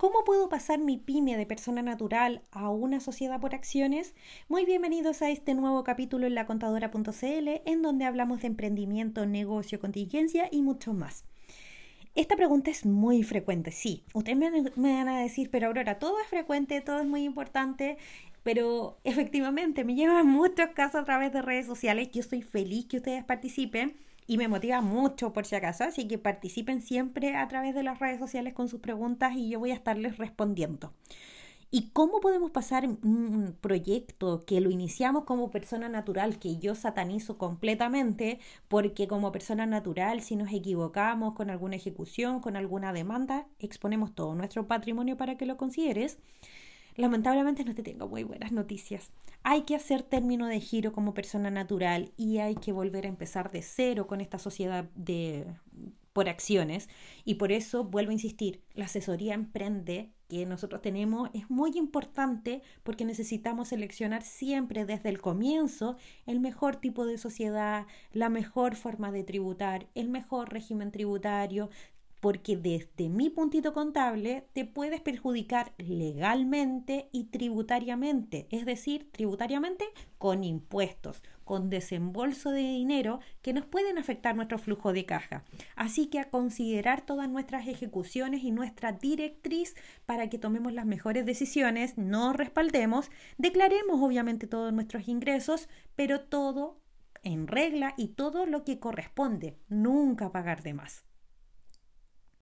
¿Cómo puedo pasar mi pyme de persona natural a una sociedad por acciones? Muy bienvenidos a este nuevo capítulo en lacontadora.cl en donde hablamos de emprendimiento, negocio, contingencia y mucho más. Esta pregunta es muy frecuente, sí. Ustedes me, van a decir, pero Aurora, todo es frecuente, todo es muy importante, pero efectivamente me llevan muchos casos a través de redes sociales. Yo estoy feliz que ustedes participen y me motiva mucho por si acaso, así que participen siempre a través de las redes sociales con sus preguntas y yo voy a estarles respondiendo. ¿Y cómo podemos pasar un proyecto que lo iniciamos como persona natural, que yo satanizo completamente, porque como persona natural, si nos equivocamos con alguna ejecución, con alguna demanda, exponemos todo nuestro patrimonio para que lo consideres? Lamentablemente no te tengo muy buenas noticias. Hay que hacer término de giro como persona natural y hay que volver a empezar de cero con esta sociedad de por acciones y por eso vuelvo a insistir, la asesoría emprende que nosotros tenemos es muy importante porque necesitamos seleccionar siempre desde el comienzo el mejor tipo de sociedad, la mejor forma de tributar, el mejor régimen tributario, porque desde mi puntito contable te puedes perjudicar legalmente y tributariamente, es decir, tributariamente con impuestos, con desembolso de dinero que nos pueden afectar nuestro flujo de caja. Así que a considerar todas nuestras ejecuciones y nuestra directriz para que tomemos las mejores decisiones, nos respaldemos, declaremos obviamente todos nuestros ingresos, pero todo en regla y todo lo que corresponde, nunca pagar de más.